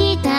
した